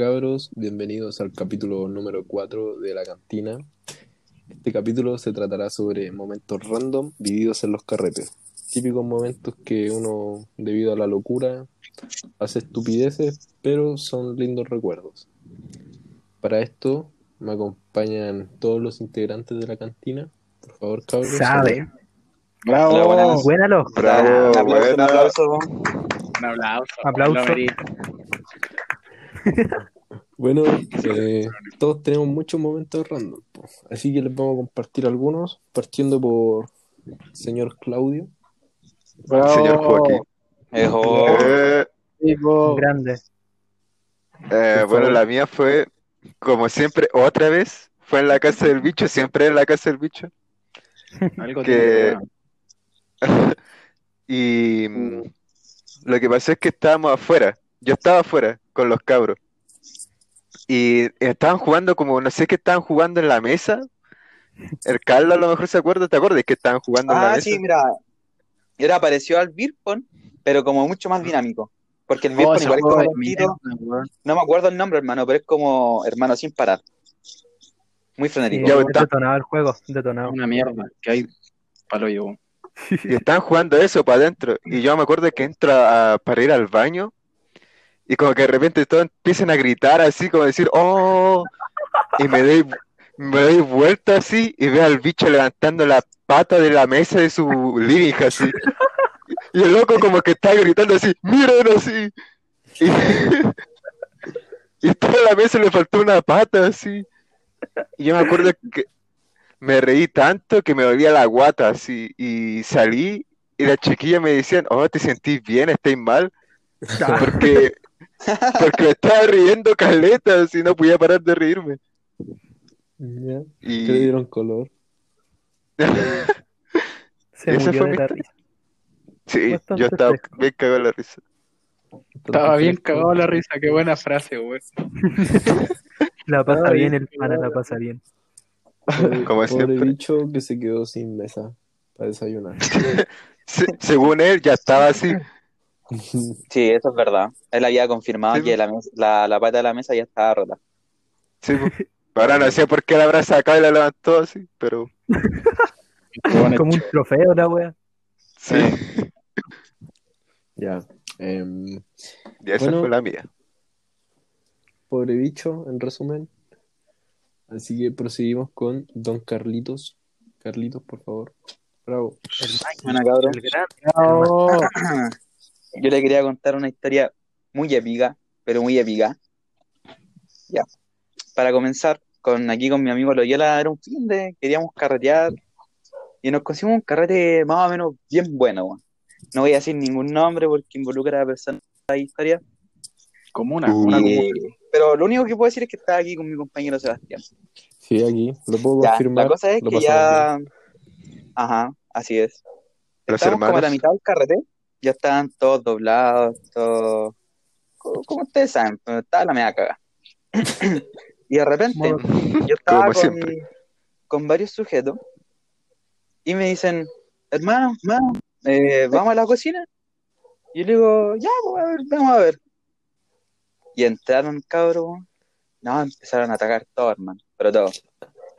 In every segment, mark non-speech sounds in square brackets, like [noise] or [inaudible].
cabros, bienvenidos al capítulo número 4 de la cantina. Este capítulo se tratará sobre momentos random vividos en los carretes. Típicos momentos que uno, debido a la locura, hace estupideces, pero son lindos recuerdos. Para esto me acompañan todos los integrantes de la cantina. Por favor, cabros. Sabe. Bravo. Hola, buenas. Buénalo. Bravo, Un aplauso, buena. un aplauso. Un aplauso. Aplauso. [laughs] Bueno, eh, todos tenemos muchos momentos random, po. así que les vamos a compartir algunos, partiendo por señor Claudio. Bravo. Señor Joaquín. Ejo. Eh, Chico. Grande. eh, bueno, la mía fue, como siempre, otra vez, fue en la casa del bicho, siempre en la casa del bicho. [laughs] Algo Que- [laughs] Y mm, lo que pasó es que estábamos afuera, yo estaba afuera con los cabros. Y estaban jugando como, no sé qué estaban jugando en la mesa. El Carlos a lo mejor se acuerda, ¿te acuerdas que estaban jugando en la Ah, mesa? sí, mira. Era parecido al Beerpong, pero como mucho más dinámico. Porque el Oh, ese igual es como. No me acuerdo el nombre, hermano, pero es como hermano sin parar. Muy Sí, frenético. Está. detonado el juego. Detonado. Una mierda que hay palo yo. [laughs] Y estaban jugando eso para adentro. Y yo me acuerdo que entro a- para ir al baño. Y como que de repente todos empiezan a gritar así, como decir, ¡oh! Y me doy, me doy vuelta así y veo al bicho levantando la pata de la mesa de su living así. Y el loco como que está gritando así, ¡miren así! Y, [laughs] y toda la mesa le faltó una pata así. Y yo me acuerdo que me reí tanto que me dolía la guata así. Y salí y las chiquillas me decían, oh, ¿te sentís bien? ¿Estáis mal? [laughs] Porque, porque me estaba riendo caleta, así no podía parar de reírme. Ya, Y le dieron color. [laughs] Se Esa murió fue de mi la risa. sí, Bastante yo estaba fresco. bien cagado en la risa. Estaba bien cagado la risa, qué buena frase, güey. [laughs] La pasa Ay, bien, el pana la pasa bien. Como pobre siempre. bicho que se quedó sin mesa para desayunar. [laughs] Se- según él, ya estaba así. [laughs] Sí, eso es verdad. Él había confirmado Sí, que la, mes- la, la pata de la mesa ya estaba rota. Sí, po. Ahora no sé por qué la habrá sacado y la levantó así, pero [laughs] Como un trofeo la wea. sí, [laughs] ya. em, y esa Bueno. fue la mía. pobre bicho, en resumen. Así que proseguimos con Don Carlitos. Carlitos, por favor. Bravo. Bueno, cabrón. El gran. Oh, Yo le quería contar una historia muy épica, pero muy épica. Ya. Para comenzar, con aquí con mi amigo Loyola era un fin de, queríamos carretear y nos conseguimos un carrete más o menos bien bueno. weón. No voy a decir ningún nombre porque involucra a personas de la historia. como una, una Y- pero lo único que puedo decir es que estaba aquí con mi compañero Sebastián. Sí, aquí. Lo puedo Ya, confirmar. la cosa es que ya. Ajá, así es. Los Estábamos como a la hermanos. mitad del carrete, ya estaban todos doblados, todos. co- Como ustedes saben, pero estaba la media caga. [coughs] Y de repente, yo [laughs] estaba con, con varios sujetos y me dicen, hermano, hermano, eh, ¿vamos a la cocina? Y yo le digo, ya, pues, a ver, vamos a ver. Y entraron, cabrón. No, empezaron a atacar todo, hermano, pero todo.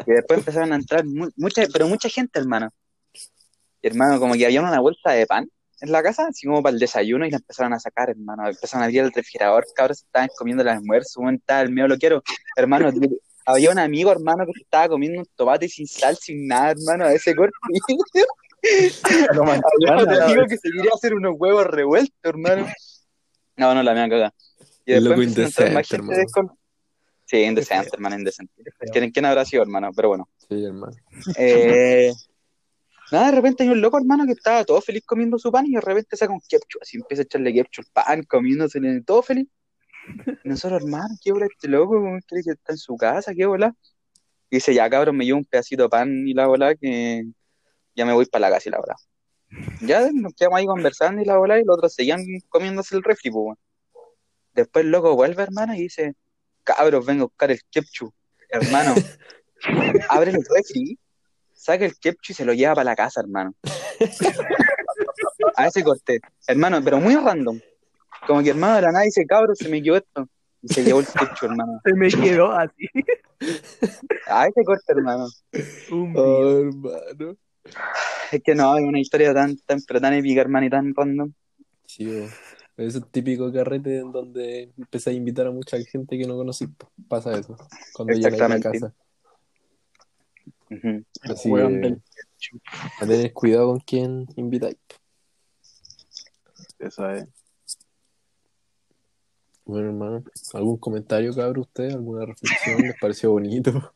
Y después empezaron a entrar mu- mucha, pero mucha gente, hermano. Y hermano, como que había una vuelta de pan en la casa, así como para el desayuno, y la empezaron a sacar, hermano. Empezaron a abrir el refrigerador, cabros, se estaban comiendo el almuerzo, el medio lo quiero. Hermano, había un amigo, hermano, que se estaba comiendo un tomate sin sal, sin nada, hermano, a ese corte. [laughs] [laughs] Había otro amigo que se quería hacer unos huevos revueltos, hermano. No, no, la mía caga. Y después loco indecente, gente descon- Sí, indecente, hermano, indecente. ¿Quién, quién habrá sido, hermano? Pero bueno. Sí, hermano. Eh, nada, de repente hay un loco, hermano, que estaba todo feliz comiendo su pan y de repente saca un ketchup, así empieza a echarle ketchup al pan, comiéndose todo feliz. Y nosotros, hermano, ¿qué bola este loco? ¿Cómo cree que está en su casa? ¿Qué bola? Y dice, ya cabrón, me llevo un pedacito de pan y la bola que ya me voy para la casa y la bola. Ya nos quedamos ahí conversando y la bola y los otros seguían comiéndose el refri, pues. Después el loco vuelve, hermano, y dice, cabros, vengo a buscar el ketchup. Hermano, [laughs] abre el refri, saca el ketchup y se lo lleva para la casa, hermano. A ese corte. Hermano, pero muy random. Como que hermano de la nada dice, cabros, se me quedó esto. Y se llevó el ketchup, hermano. Se me quedó así. Ay, qué corta, hermano. Un Oh, hermano. Es que no, es una historia tan, tan, pero tan épica, hermano, y tan random. Sí, bo. Ese típico carrete en donde empecé a invitar a mucha gente que no conocí. Pasa eso. Cuando llegáis a la Exactamente. Ujú. Así que del a tener cuidado con quién invitáis. Eso es. Bueno, hermano, ¿algún comentario, cabrón, usted? ¿Alguna reflexión? ¿Les pareció bonito?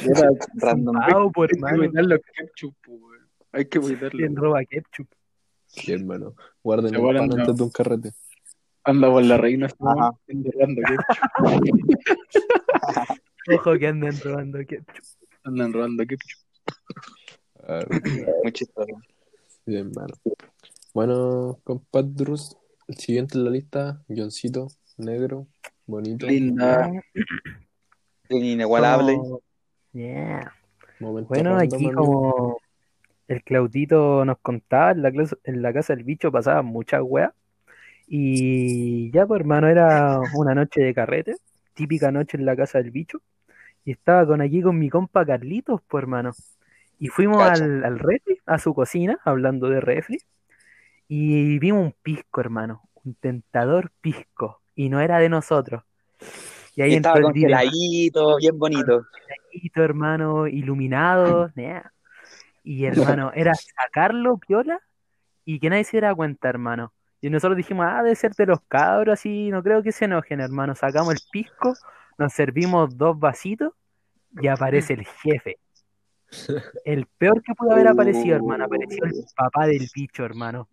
Era random. Pau, por Hay que cuidar los ketchup. Hay que cuidarlo. ¿Quién roba ketchup? Sí, hermano. Guarden el pan no. antes de un carrete. Anda por la reina, Ajá. enterrando ketchup. [laughs] Ojo que andan robando ketchup. Andan robando ketchup. A ver, Muy chistoso. sí, hermano. Bueno, compadrus, el siguiente en la lista, Johncito, negro, bonito. Linda. Inigualable. Yeah. Bueno, random, aquí amigo. como el Claudito nos contaba, en la, en la casa del bicho pasaban muchas weas. Y ya, pues hermano, era una noche de carrete, típica noche en la casa del bicho. Y estaba con aquí con mi compa Carlitos, pues hermano. Y fuimos Cacha. al, al refri, a su cocina, hablando de refri. Y vimos un pisco, hermano, un tentador pisco. Y no era de nosotros. Y ahí Y entró el congeladito, bien bonito. bonito, hermano, iluminado. [laughs] Y hermano, era sacarlo, piola, y que nadie se diera cuenta, hermano. Y nosotros dijimos, ah, debe ser de los cabros, así, no creo que se enojen, hermano. Sacamos el pisco, nos servimos dos vasitos, y aparece el jefe. [laughs] El peor que pudo haber aparecido, hermano. Apareció el papá del bicho, hermano.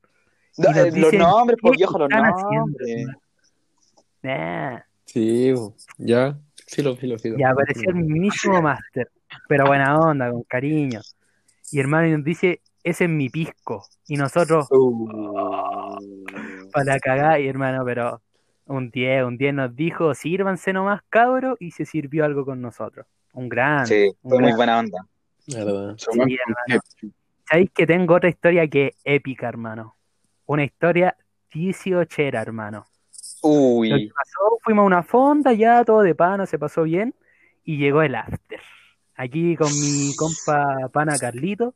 Y No, nos eh, los nombres, ¿qué pues viejo, los nombres. Nah. Sí, ya. Filo, filo, filo. Y apareció el mismísimo máster, pero buena onda, con cariño. Y hermano y nos dice, ese es mi pisco. Y nosotros, Uh. Para cagar, y hermano, pero un 10, un 10 nos dijo, sírvanse nomás, cabro, y se sirvió algo con nosotros. Un gran. Sí, fue muy buena onda. Sí, hermano. ketchup. ¿Sabéis que tengo otra historia que es épica, hermano? Una historia 18 hermano. Lo que Uy, pasó, fuimos a una fonda, ya todo de pana, se pasó bien, y llegó el after. Aquí con mi compa pana Carlito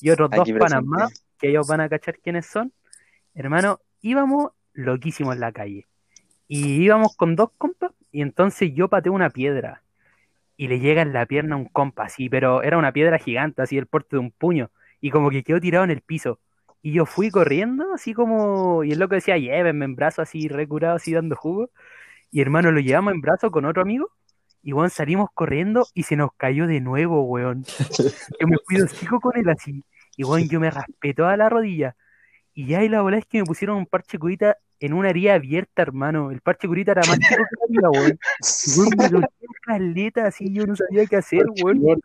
y otros dos panas más, que ellos van a cachar quiénes son. Hermano, íbamos loquísimos en la calle. Y íbamos con dos compas, y entonces yo pateé una piedra. Y le llega en la pierna a un compa, así, pero era una piedra gigante, así, el porte de un puño. Y como que quedó tirado en el piso. Y yo fui corriendo, así como. Y el loco decía, llévenme en brazo, así, recurado, así, dando jugo. Y hermano, lo llevamos en brazo con otro amigo. Y weón, salimos corriendo y se nos cayó de nuevo, weón. [laughs] Yo me fui de hocico con él así. Y weón, yo me raspé toda la rodilla. Y ya, y la bola es que me pusieron un parche curita en una herida abierta, hermano. El parche curita era más chico que la herida, weón. Y weón, me [laughs] caleta, así, yo no sabía qué hacer, weón.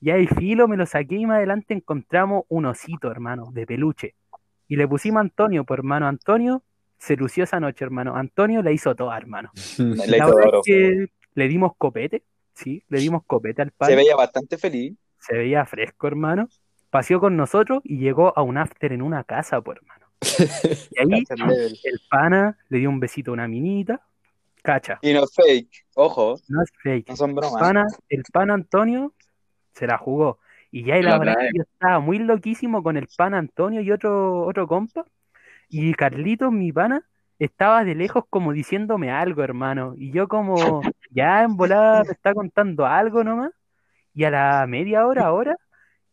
Ya el filo me lo saqué y más adelante encontramos un osito, hermano, de peluche. Y le pusimos a Antonio, pues hermano, Antonio se lució esa noche, hermano. Antonio la hizo toda, hermano. [laughs] Le La hizo verdad es que le dimos copete, sí, le dimos copete al Se padre. veía bastante feliz. Se veía fresco, hermano. Paseó con nosotros y llegó a un after en una casa, pues, hermano. [laughs] Y ahí el pana le dio un besito a una minita. Cacha, Y no fake. Ojo, no es fake. no son bromas. pana, el pan Antonio se la jugó. Y ya es que yo estaba muy loquísimo con el pan Antonio y otro, otro compa. Y Carlitos, mi pana, estaba de lejos como diciéndome algo, hermano. Y yo como, [laughs] ya en volada me está contando algo nomás. Y a la media hora, ahora,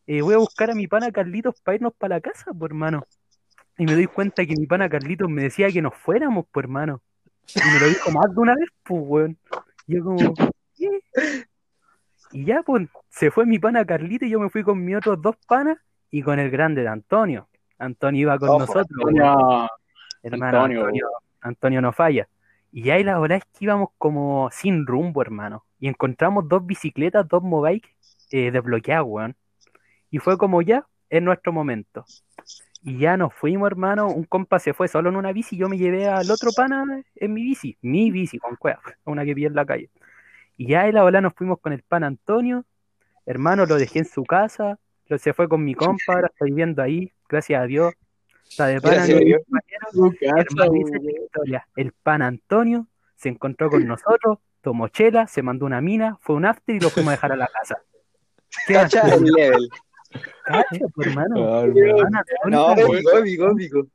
eh, voy a buscar a mi pana Carlitos para irnos para la casa, pues hermano. Y me doy cuenta que mi pana Carlitos me decía que nos fuéramos, pues hermano. Y me lo dijo más de una vez, pues, weón. Y yo como, ¿qué? Y ya, pues, se fue mi pana Carlito y yo me fui con mis otros dos panas y con el grande de Antonio. Antonio iba con Ojo, nosotros. Antonio, hermano. Antonio. Antonio, Antonio no falla. Y ahí la verdad es que íbamos como sin rumbo, hermano. Y encontramos dos bicicletas, dos mobikes eh, desbloqueadas, weón. Y fue como ya, es nuestro momento. Y ya nos fuimos, hermano. Un compa se fue solo en una bici. Yo me llevé al otro pana en mi bici. Mi bici, con cueva. Una que vi en la calle. Y ya de la bola nos fuimos con el pan Antonio. Hermano, lo dejé en su casa. Lo, se fue con mi compa. Ahora está viviendo ahí. Gracias a Dios. Está de pana Gracias a mi Dios. compañero. su casa, Hermano, esa es la weón. historia. El pan Antonio se encontró con nosotros, tomó chela, se mandó una mina, fue un after y lo fuimos a dejar a la casa. [laughs] ¿Qué? Cacha el level. Cacha, pues, hermano. No, hermano, épico, épico, épico.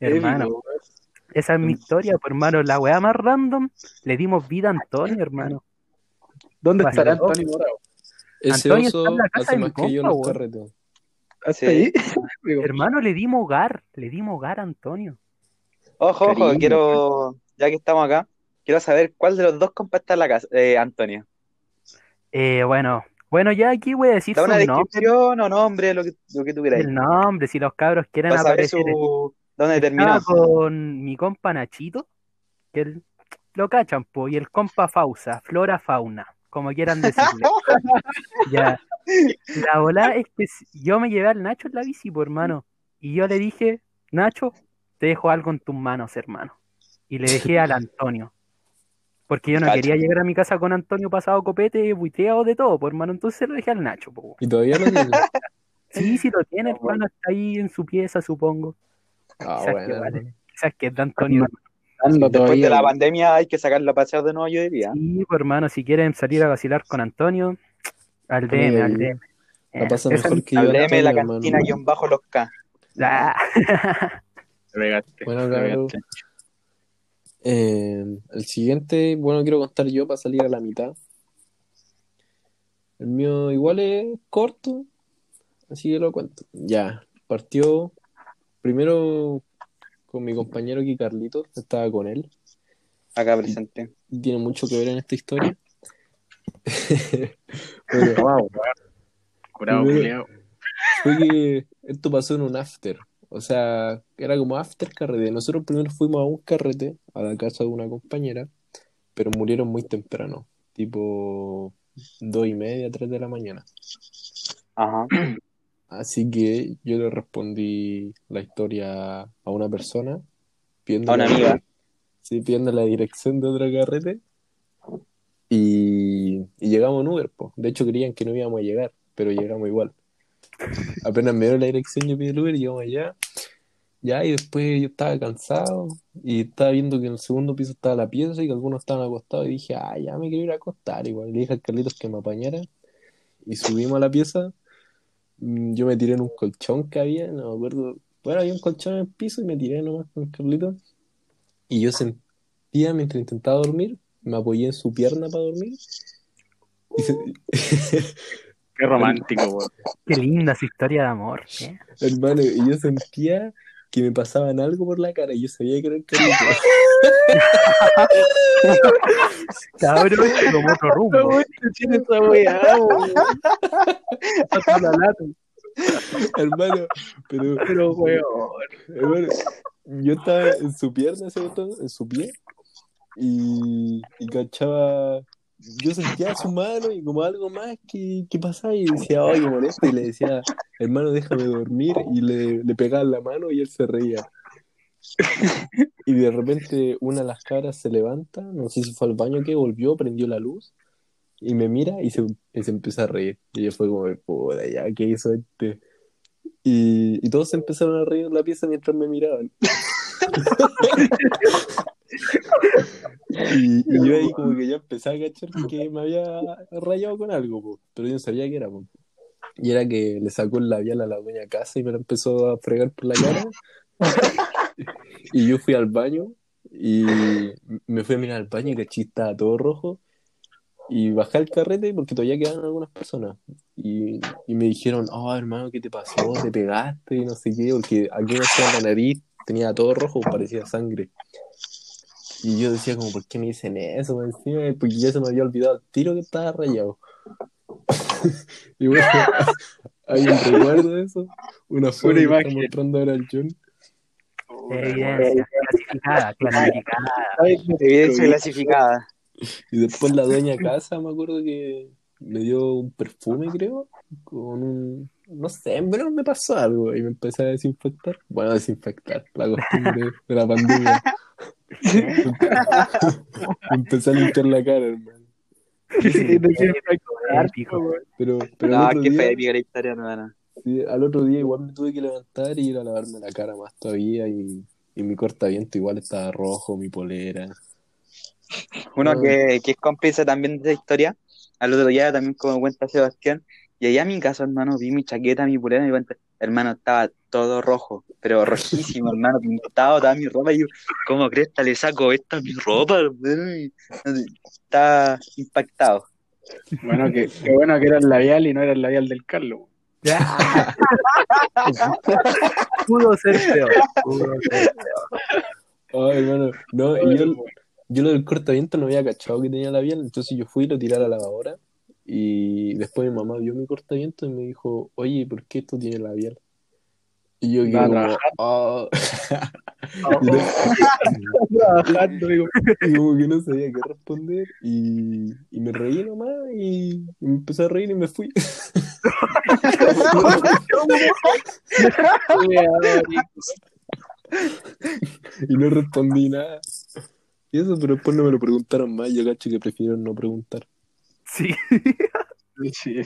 hermano, esa es mi historia, pues, hermano. La weá más random, le dimos vida a Antonio, hermano. ¿Dónde estará. Antonio Morao? Ese Antonio está oso en la casa hace de mi más que yo compa, los weón. carretes. ¿Hasta ahí? [laughs] [laughs] Hermano, le dimos hogar, le dimos hogar a Antonio. Ojo, ojo, Cariño. quiero, ya que estamos acá, quiero saber cuál de los dos compas está en la casa, eh, Antonio. Eh, bueno, bueno, ya aquí voy a decir Da su una nombre, descripción o nombre, lo que, lo que tú quieras. el nombre, si los cabros quieren saber aparecer. su, dónde terminó. con mi compa Nachito, que él, lo cachan, po, y el compa Fausa, Flora Fauna, como quieran decirle. [laughs] ya. La bola es que yo me llevé al Nacho en la bici, pues, hermano, y yo le dije, Nacho, te dejo algo en tus manos, hermano. Y le dejé al Antonio. Porque yo no Cacha. quería llegar a mi casa con Antonio pasado copete, buiteado de todo, pues, hermano. Entonces lo dejé al Nacho, po. ¿Y todavía lo tiene? [laughs] Sí, sí lo tiene, hermano, está ahí en su pieza, supongo. Ah, Quizás que bueno. vale. Quizás que es de Antonio. ando Después todavía. de la pandemia hay que sacarlo a pasear de nuevo, yo diría. Sí, pues, hermano, si quieren salir a vacilar con Antonio, al DM, al DM. La pasa Eh, mejor es que yo. Al DM Antonio, la hermano. cantina guion bajo los K. Ah, [laughs] Te pegaste, Bueno, cabrón. Eh, el siguiente, bueno, quiero contar yo para salir a la mitad. El mío igual es corto, así que lo cuento. Ya, partió primero con mi compañero aquí, Carlitos, estaba con él. Acá presente. Tiene mucho que ver en esta historia. Bueno, Wow. Curado, fue que esto pasó en un after. O sea, era como after carrete. Nosotros primero fuimos a un carrete, a la casa de una compañera, pero murieron muy temprano, tipo dos y media, tres de la mañana. Ajá. Así que yo le respondí la historia a una persona, pidiendo A una amiga. [laughs] sí, pidiendo la dirección de otro carrete. Y, y llegamos en Uber, po. De hecho, creían que no íbamos a llegar, pero llegamos igual. [laughs] Apenas me dio la dirección, yo pedí el Uber y llegamos allá. Ya, y después yo estaba cansado y estaba viendo que en el segundo piso estaba la pieza y que algunos estaban acostados. Y dije, ah, ya me quiero ir a acostar. Igual le dije al Carlitos que me apañara. Y subimos a la pieza. Mm, Yo me tiré en un colchón que había, no me acuerdo. Bueno, había un colchón en el piso y me tiré nomás con Carlitos. Y yo sentía mientras intentaba dormir, me apoyé en su pierna para dormir. Y se- [laughs] Qué romántico, weón. qué linda su historia de amor. ¿eh? hermano, y yo sentía que me pasaban algo por la cara y yo sabía que era el Carlitos. [laughs] Cabrón, tomó otro rumbo. Tiene esa weá. Hasta la lata. hermano, pero, Pero, weón. hermano, yo estaba en su pierna, botón, en su pie, y, y cachaba, yo sentía su mano y como algo más que, que pasaba y decía, oye, molesto, y le decía, hermano, déjame dormir, y le, le pegaba la mano y él se reía. Y de repente una de las cabras se levanta, no sé si fue al baño que volvió, prendió la luz y me mira y se, y se empieza a reír. Y yo fue como, puta, ya, ¿qué hizo este? Y, y todos se empezaron a reír en la pieza mientras me miraban. [laughs] Y, y [laughs] yo ahí como que ya empecé a cachar que me había rayado con algo, po, pero yo no sabía qué era. po. Y era que le sacó el labial a la dueña casa y me lo empezó a fregar por la cara. [laughs] Y yo fui al baño y me fui a mirar al baño y caché, estaba todo rojo. Y bajé al carrete porque todavía quedaban algunas personas. Y, y me dijeron, oh hermano, ¿qué te pasó? ¿Te pegaste? Y no sé qué, porque aquí me hacía la nariz, tenía todo rojo, parecía sangre. Y yo decía como, ¿por qué me dicen eso? por Encima, porque ya se me había olvidado el tiro que estaba rayado. [laughs] y bueno, [laughs] hay un recuerdo de eso, una foto que imagen. está mostrando ahora el John. Evidencia, clasificada, clasificada. Evidencia clasificada. Y después la dueña casa, me acuerdo que me dio un perfume, creo, con un... No sé, pero me pasó algo y me empecé a desinfectar. Bueno, a desinfectar, la costumbre de la pandemia. [laughs] Empecé a limpiar la cara, hermano. Épico. Pero, pero No, al, otro qué día, fe la historia, no, no. sí, al otro día igual me tuve que levantar y ir a lavarme la cara más todavía y, y mi cortaviento igual estaba rojo, mi polera. Uno Ah. que, que es cómplice también de esa historia, al otro día también como cuenta Sebastián, y allá a mi casa, hermano, vi mi chaqueta, mi pulera, y me cuenta, hermano, estaba todo rojo, pero rojísimo, [laughs] hermano, pintado, toda mi ropa, y yo, ¿cómo cresta le saco esta a mi ropa, hermano? Y, Está impactado. Bueno, que, qué bueno que era el labial y no era el labial del Carlos. Ya. [laughs] Pudo ser peor. Pudo ser Ay, hermano, no, yo, yo lo del cortaviento no había cachado que tenía labial, entonces yo fui y lo tiré a la lavadora y después mi mamá vio mi cortaviento y me dijo, oye, ¿por qué esto tiene labial? Y yo quedé como. "Ah". [laughs] [laughs] [laughs] Trabajando, digo. y como que no sabía qué responder y, y me reí nomás y, y me empecé a reír y me fui. y no respondí nada. Y eso, pero después no me lo preguntaron más, yo cacho que prefirieron no preguntar. Sí, Sí,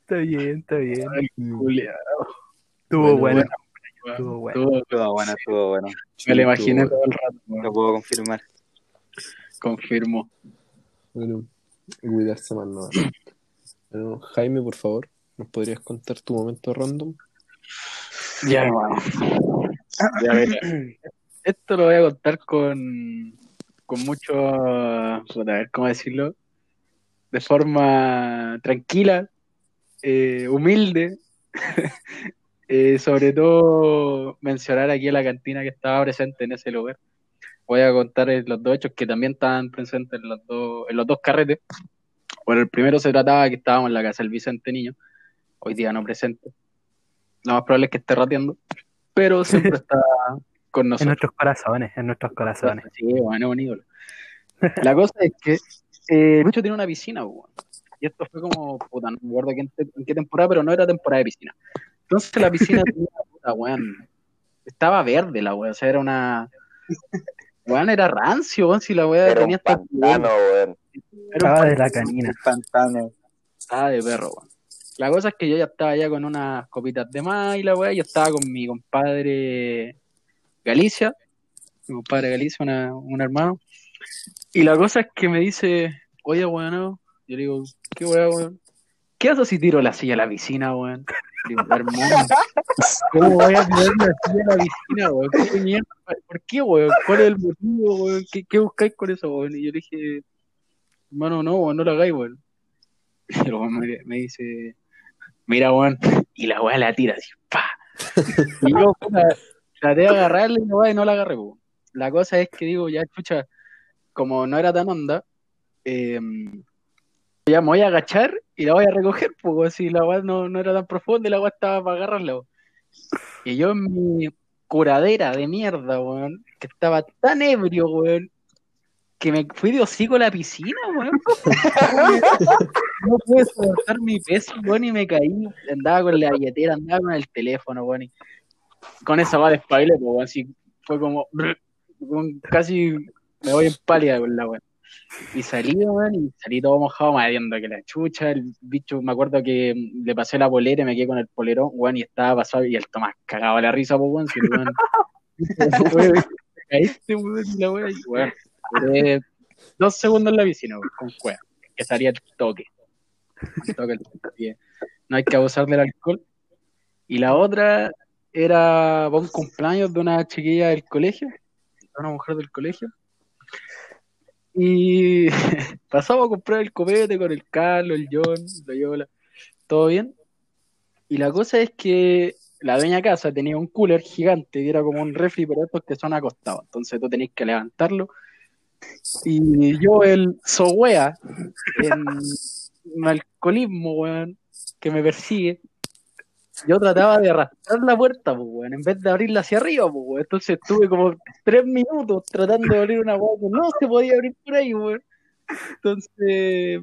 está bien, está bien. Ay, Bueno, estuvo bueno. Estuvo- bueno, estuvo bueno, Me lo imaginé todo el rato. lo puedo confirmar. Confirmo. Bueno, cuidarse más nada. Bueno, Jaime, por favor, ¿nos podrías contar tu momento random? Ya, hermano. Ya, mira. Esto lo voy a contar con, con mucho, a ver, ¿cómo decirlo? De forma tranquila, eh, humilde. [laughs] Eh, sobre todo mencionar aquí a la cantina que estaba presente en ese lugar. Voy a contar los dos hechos que también estaban presentes en los dos, en los dos carretes. Bueno, el primero se trataba que estábamos en la casa del Vicente Niño, hoy día no presente. Lo más probable es que esté rateando, pero siempre [laughs] está con En nosotros. nuestros corazones, en nuestros corazones. Sí, bueno, un ídolo. La cosa es que eh, Lucho tiene una piscina, weón. Y esto fue como, puta, no me acuerdo en qué, en qué temporada, pero no era temporada de piscina. Entonces la piscina [laughs] tenía, puta, weón, estaba verde la weón, o sea, era una... Weón, era rancio, weón, si la weón Era un tenía hasta... pantano, weón. Un Estaba de la canina. Pantano. Estaba de perro, weón. La cosa es que yo ya estaba ya con unas copitas de más y la weá, yo estaba con mi compadre Galicia, mi compadre Galicia, una- un hermano. Y la cosa es que me dice, oye, weón, no". yo le digo, ¿qué weón, weón? ¿Qué haces si tiro la silla a la piscina, weón? Digo, hermano, [laughs] ¿cómo voy a tirar la silla a la piscina, weón? ¿Qué mierda? ¿Por qué, weón? ¿Cuál es el motivo, weón? ¿Qué, qué buscáis con eso, weón? Y yo le dije, hermano, no, weón, no lo hagáis, weón. [laughs] Y el weón me, me dice, mira, weón, y la weá la tira así, pa. Y yo, puta, traté de agarrarla y la no la agarré, weón. La cosa es que digo, ya, chucha, como no era tan onda, eh, ya me voy a agachar y la voy a recoger, pues si la weá no, no era tan profunda y la weá estaba para agarrarla. Y yo en mi curadera de mierda, weón, que estaba tan ebrio, weón, que me fui de hocico a la piscina, weón. [laughs] No pude soportar mi peso, weón, y me caí. Andaba con la billetera, andaba con el teléfono, weón. Con esa va de pues, weón, así fue como, [laughs] casi me voy en pálida con la weón. Y salí, weón, y salí todo mojado, madriendo que la chucha, el bicho, me acuerdo que le pasé la polera y me quedé con el polerón, weón, y estaba pasado, y el Tomás cagaba la risa, pues, weón, si weón, [laughs] weón, te caíste, weón, la weón, y weón, dos segundos en la piscina, weón, con cueva, que salía el toque. El toque, el toque. No hay que abusar del alcohol. Y la otra era un cumpleaños de una chiquilla del colegio, de una mujer del colegio. Y [laughs] pasamos a comprar el copete con el Carlos, el John, la Yola, todo bien. Y la cosa es que la dueña casa tenía un cooler gigante que era como un refri, pero estos que son acostados. Entonces tú tenés que levantarlo. Y yo, el sowea, en un alcoholismo, weón, que me persigue, yo trataba de arrastrar la puerta, pues, weón, en vez de abrirla hacia arriba, pues, weón. Entonces estuve como tres minutos tratando de abrir una weá que no se podía abrir por ahí, weón. Entonces,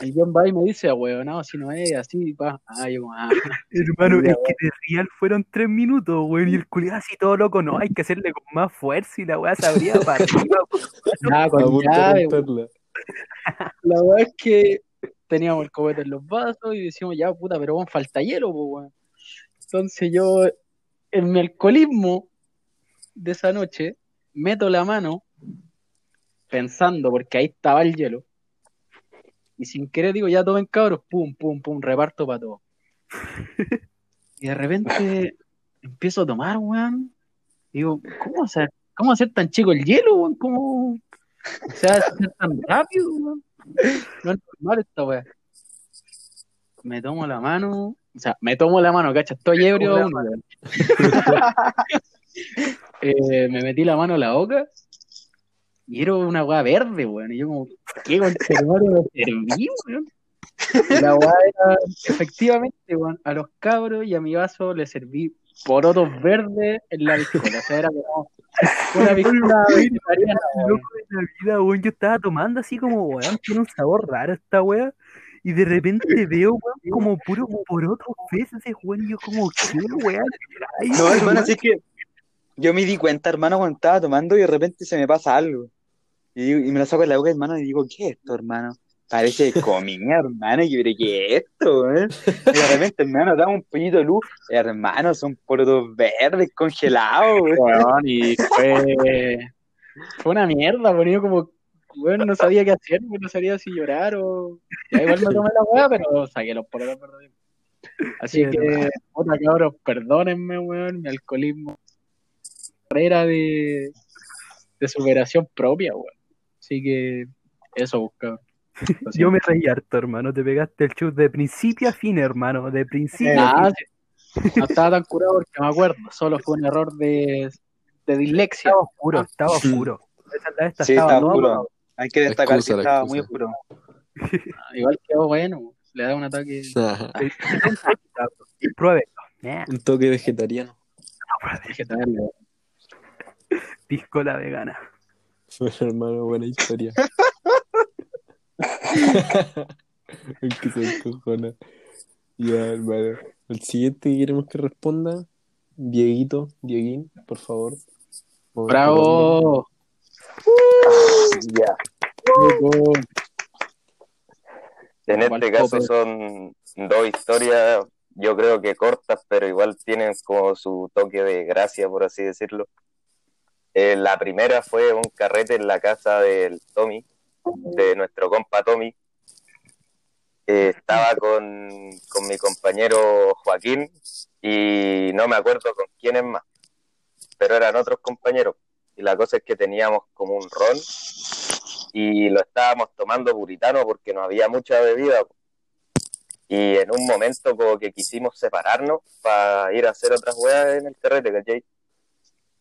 el John va y me dice, weón, no, si no es así, pa. Ah, yo como, ah, [laughs] Hermano, Ya, es que de real fueron tres minutos, weón, y el culiado así todo loco, no, hay que hacerle con más fuerza y la weá se abría para arriba, [laughs] nada, A con llave, weón. La verdad es que teníamos el copete en los vasos y decíamos, ya, puta, pero bueno, falta hielo, pues, weón. Entonces yo, en mi alcoholismo de esa noche, meto la mano pensando, porque ahí estaba el hielo. Y sin querer digo, ya tomen cabros, pum, pum, pum, reparto para todos. Y de repente empiezo a tomar, weón. Digo, ¿cómo hacer, cómo hacer tan chico el hielo, weón? ¿Cómo se hacer tan rápido, weón? [laughs] No es normal esta weá. Me tomo la mano, o sea, me tomo la mano, cacha, estoy ebrio aún. [laughs] Eh, me metí la mano a la boca y era una weá verde, weón. Y yo como, ¿qué con lo serví, weón? Y la weá era, efectivamente, weón, a los cabros y a mi vaso le serví porotos verdes en la piscola. O sea, era como una piscola [laughs] vegetariana, weón. loco de la vida, weón. Yo estaba tomando así como, weón, tiene un sabor raro esta weá. Y de repente veo, weón, como puro porotos veces, weón. Y yo como, ¿qué weá? Ay, No, hermano, así que yo me di cuenta, hermano, cuando estaba tomando y de repente se me pasa algo. Y, y me lo saco de la boca, hermano, y digo, ¿qué es esto, hermano? Parece comida, hermano. Y yo ¿qué es esto, eh? Y de repente, hermano, dame un puñito de luz. Hermano, son porotos verdes congelados, weón. Y fue, fue una mierda, yo como, bueno, no sabía qué hacer, pues, no sabía si llorar o... Ya igual me tomé la weá, pero saqué los porotos verdes. Así Sí, que, puta cabros, perdónenme, weón, mi alcoholismo. Carrera de, de superación propia, weón. Así que, eso, buscaba. Yo me reí harto, hermano. Te pegaste el chute de principio a fin, hermano. De principio a Ah, fin. No estaba tan curado porque me acuerdo, solo fue un error de, de dislexia. Estaba oscuro, estaba oscuro. Esta Sí, estaba oscuro. Hay que destacar excusa, que estaba excusa. muy oscuro. [laughs] Igual quedó bueno, le da un ataque. Ajá. Pruébelo. Un toque vegetariano. vegetal. piscola vegana. [laughs] Bueno, hermano, buena historia. [laughs] [laughs] El que se encojona. Ya, hermano. El siguiente que queremos que responda, Dieguito, Dieguín, por favor. ¡Bravo! Ya. Bravo. En este caso son dos historias, yo creo que cortas, pero igual tienen como su toque de gracia, por así decirlo. Eh, la primera fue un carrete en la casa del Tommy, de nuestro compa Tommy. Eh, estaba con, con mi compañero Joaquín y no me acuerdo con quiénes más, pero eran otros compañeros. Y la cosa es que teníamos como un ron y lo estábamos tomando puritano porque no había mucha bebida. Y en un momento como que quisimos separarnos para ir a hacer otras weas en el carrete, ¿cachai?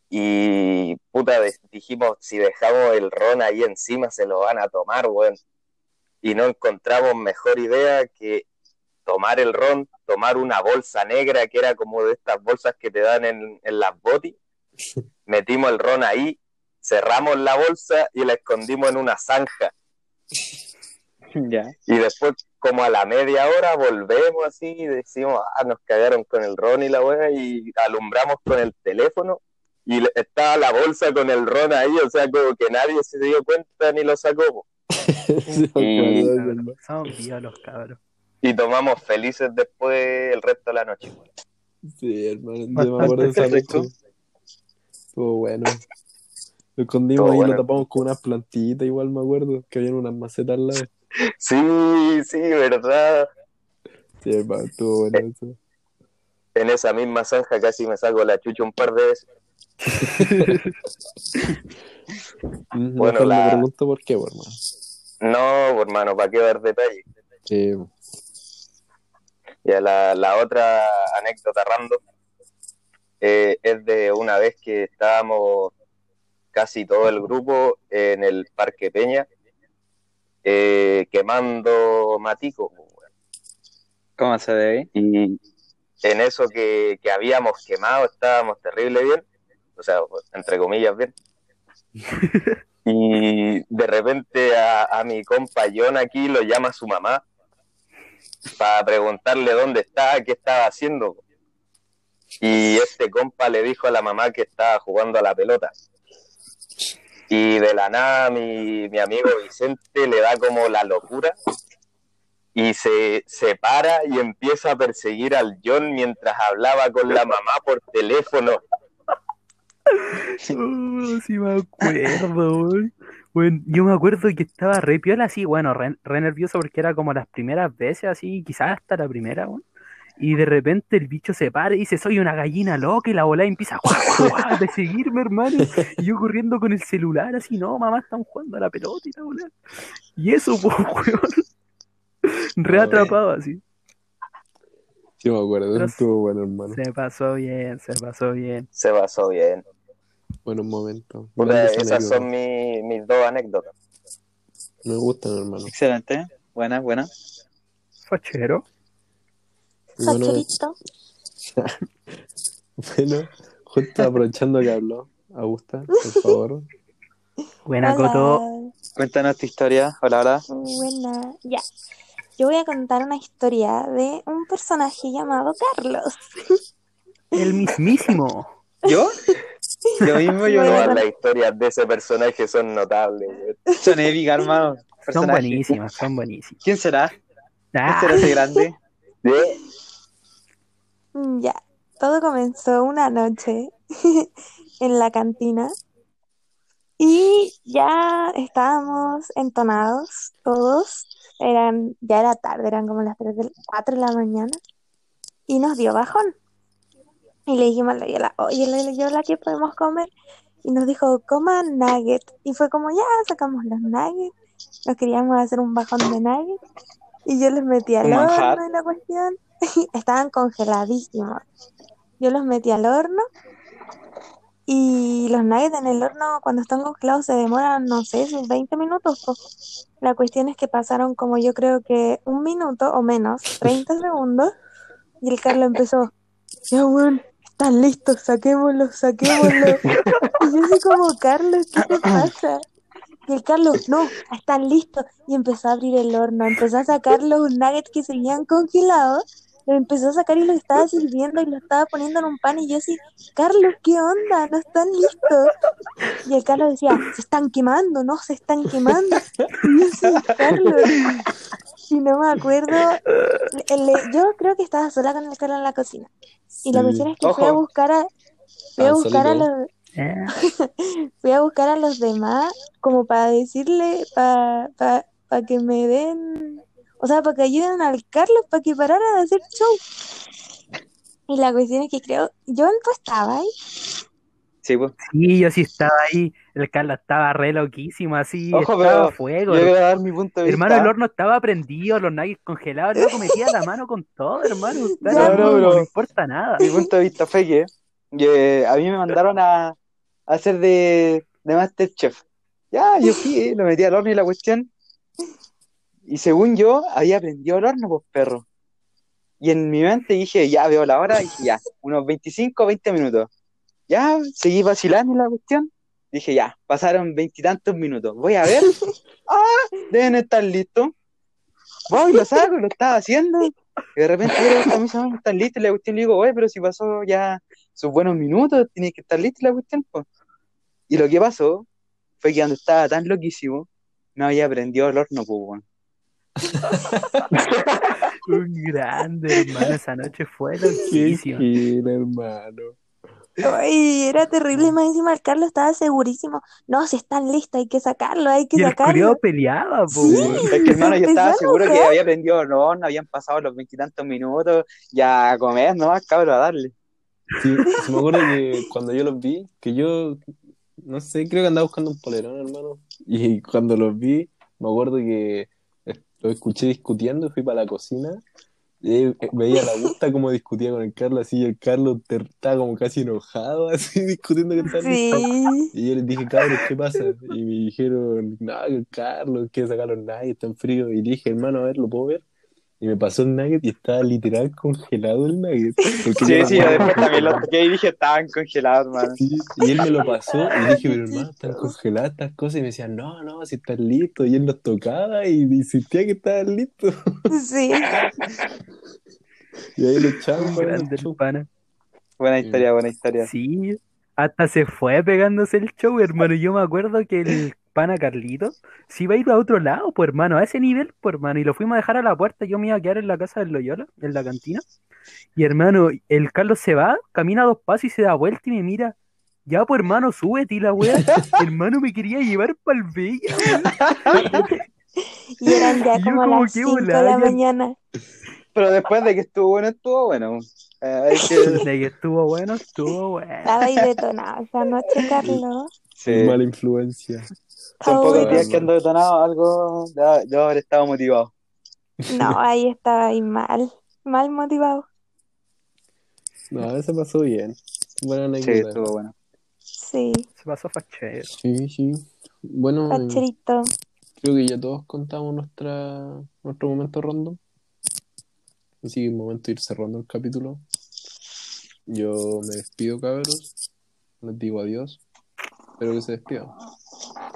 Y puta, dijimos, si dejamos el ron ahí encima se lo van a tomar, weón. Y no encontramos mejor idea que tomar el ron, tomar una bolsa negra que era como de estas bolsas que te dan en, en las botis. [laughs] Metimos el ron ahí, cerramos la bolsa y la escondimos en una zanja. Ya. Y después, como a la media hora, volvemos así y decimos, ah, nos cagaron con el ron y la wea, y alumbramos con el teléfono, y estaba la bolsa con el ron ahí, o sea, como que nadie se dio cuenta ni lo sacó, [laughs] Y- y tomamos felices después el resto de la noche. Sí, hermano, yo me acuerdo de esa noche. Estuvo bueno. Lo escondimos ahí, bueno. lo tapamos con unas plantitas, igual me acuerdo, que habían unas macetas al lado. [laughs] Sí, sí, verdad. Sí, hermano, estuvo bueno eso. En esa misma zanja casi me saco la chucha un par de veces. Bueno, la- me pregunto por qué, hermano. No, hermano, ¿para qué dar detalles? Sí, Ya la, la otra anécdota random eh, es de una vez que estábamos casi todo el grupo en el Parque Peña eh, quemando weón. ¿Cómo se debe? Y en eso que, que habíamos quemado estábamos terrible bien, o sea, entre comillas bien. Y de repente a, a mi compa John aquí lo llama su mamá para preguntarle dónde estaba, qué estaba haciendo. Y este compa le dijo a la mamá que estaba jugando a la pelota. Y de la nada mi, mi amigo Vicente le da como la locura y se, se para y empieza a perseguir al John mientras hablaba con la mamá por teléfono. Oh, sí me acuerdo. Bueno, yo me acuerdo que estaba re piola así, bueno, re, re nervioso porque era como las primeras veces así, quizás hasta la primera, weón. Y de repente el bicho se para y dice, soy una gallina loca y la bola empieza a guau, guau, guau, de seguirme, hermano. Y yo corriendo con el celular así, no, mamá, están jugando a la pelota y la bola. Y eso, pues, [laughs] weón. Re Ah, atrapado así. Sí, me acuerdo, Pero estuvo bueno, hermano. Se pasó bien, se pasó bien. Se pasó bien. Buenos momentos. Puta, Grandes esas son mi- mis dos anécdotas. Me gustan, hermano. Excelente. Buena, buena. Fachero. Bueno, Facherito. [laughs] bueno, justo aprovechando que habló, Augusta, por favor. Buena, Coto. Cuéntanos tu historia. Hola, hola. Buena. Ya. Yo voy a contar una historia de un personaje llamado Carlos. El mismísimo. ¿Yo? [laughs] [laughs] Yo mismo, yo. Todas no. las historias de ese personaje son notables. güey. Son épicas, hermano. Son buenísimas, son buenísimas. ¿Quién será? ¿Quién Ah, será ese grande? ¿Sí? Mm, Ya. Todo comenzó una noche [laughs] en la cantina y ya estábamos entonados todos. Eran, ya era tarde, eran como las 3 de 4 de la mañana y nos dio bajón. Y le dijimos a la Yola, oye, la Yola, ¿qué podemos comer? Y nos dijo, coman nugget. Y fue como, ya, sacamos los nuggets. Nos queríamos hacer un bajón de nuggets. Y yo los metí al manjar. horno y la cuestión. [laughs] Estaban congeladísimos. Yo los metí al horno. Y los nuggets en el horno, cuando están congelados, se demoran, no sé, sus 20 minutos. po. La cuestión es que pasaron como yo creo que un minuto o menos, 30 [laughs] segundos. Y el Carlos empezó, ya, weón, están listos, saquémoslos, saquémoslos. [laughs] Y yo así como, Carlos, ¿qué te pasa? Y el Carlos, no, están listos. Y empezó a abrir el horno, empezó a sacar los nuggets que seguían congelados. Los empezó a sacar y los estaba [laughs] sirviendo y los estaba poniendo en un pan. Y yo así, Carlos, ¿qué onda? No están listos. Y el Carlos decía, se están quemando, no, se están quemando. Y yo así, Carlos. Y no me acuerdo. el- el- yo creo que estaba sola con el Carlos en la cocina. Y la cuestión es que fui a Ojo. buscar a, fui a buscar a los, [laughs] fui a buscar a los demás como para decirle, para pa, pa que me den, o sea, para que ayuden al Carlos para que parara de hacer show. Y la cuestión es que creo, yo no estaba ahí. Sí, pues. Sí, yo sí estaba ahí. El Carlos estaba re loquísimo, así. Ojo, estaba pero a fuego. Yo quiero dar mi punto de vista. Hermano, el horno estaba prendido, los nuggets congelados. El loco metía la mano con todo, hermano. [laughs] Ya, no, no, pero- no importa nada. Mi punto de vista fue que, que a mí me mandaron a, a hacer de, de Masterchef. Ya, yo fui, eh, lo metí al horno y la cuestión. Y según yo, había prendido el horno, pues perro. Y en mi mente dije, ya veo la hora, dije, ya, unos 25 20 minutos. Ya, seguí vacilando en la cuestión. Dije, ya, pasaron veintitantos minutos. Voy a ver. [laughs] Ah, deben estar listos. Voy, lo saco, lo estaba haciendo. Y de repente veo a mis amigos están listos y la cuestión le digo, oye, pero si pasó ya sus buenos minutos, tiene que estar lista la cuestión. po". Y lo que pasó fue que cuando estaba tan loquísimo, no había prendido el horno, pues, weón. [laughs] Un grande, hermano. Esa noche fue gil, hermano. Ay, era terrible, y más encima el Carlos estaba segurísimo. No, si están listos, hay que sacarlo, hay que Y el sacarlo. culiao peleaba, po, Sí. weón. Es que hermano, yo estaba seguro que había prendido el horno, habían pasado los veintitantos minutos, ya a comer nomás, cabrón, a darle. Sí, me acuerdo que cuando yo los vi, que yo, no sé, creo que andaba buscando un polerón, hermano. Y cuando los vi, me acuerdo que los escuché discutiendo, fui para la cocina, y eh, veía a la Augusta como discutía con el Carlos, así, el Carlos estaba como casi enojado, [laughs] así, discutiendo que. Sí. Y yo les dije, cabros, ¿qué pasa? Y me dijeron, no, que Carlos quiere sacar los nuggets, están fríos. Y dije, hermano, a ver, ¿lo puedo ver? Y me pasó el nugget y estaba literal congelado el nugget. Porque Sí, yo sí, acuerdo después también lo toqué y dije, estaban congelados, hermano. Sí, y él me lo pasó y dije, pero hermano, están congeladas estas cosas. Y me decía, no, no, si están listos. Y él los tocaba y insistía que estaban listos. Sí. Y ahí lo echaban grande, pana. Buena historia, buena historia. Sí, hasta se fue pegándose el show, hermano. Yo me acuerdo que el pana Carlito se iba a ir a otro lado, pues hermano, a ese nivel, pues hermano. Y lo fuimos a dejar a la puerta. Yo me iba a quedar en la casa del Loyola, en la cantina. Y hermano, el Carlos se va, camina dos pasos y se da vuelta y me mira. Ya, pues hermano, súbete y la wea. [laughs] hermano me quería llevar pa'l Bella, weón. Y eran ya [laughs] como como las que 5 de la mañana. Pero después de que estuvo bueno, estuvo bueno. Eh, hay que... [laughs] De que estuvo bueno, estuvo bueno. Estaba ahí detonado esa noche, Carlos. Sí. Mala influencia. Son pocos Favorito. días que ando detonado, algo. Ya, yo habré estado motivado. No, [laughs] ahí estaba ahí mal. Mal motivado. No, eso pasó bien. Buena Sí, anécdota. estuvo bueno. Sí, Se pasó fachero. Sí, sí. Bueno, Pacherito. creo que ya todos contamos nuestra, nuestro momento random. Así que es momento de ir cerrando el capítulo. Yo me despido, cabros. Les digo adiós. Espero que se despidan.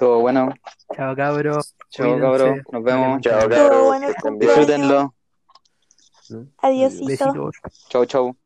Estuvo bueno. Chao, cabro. Chao, Cuídense. cabrón. Nos vemos. Chao, cabros. bueno. Disfrútenlo. ¿no? Adiósito. Chau, chau.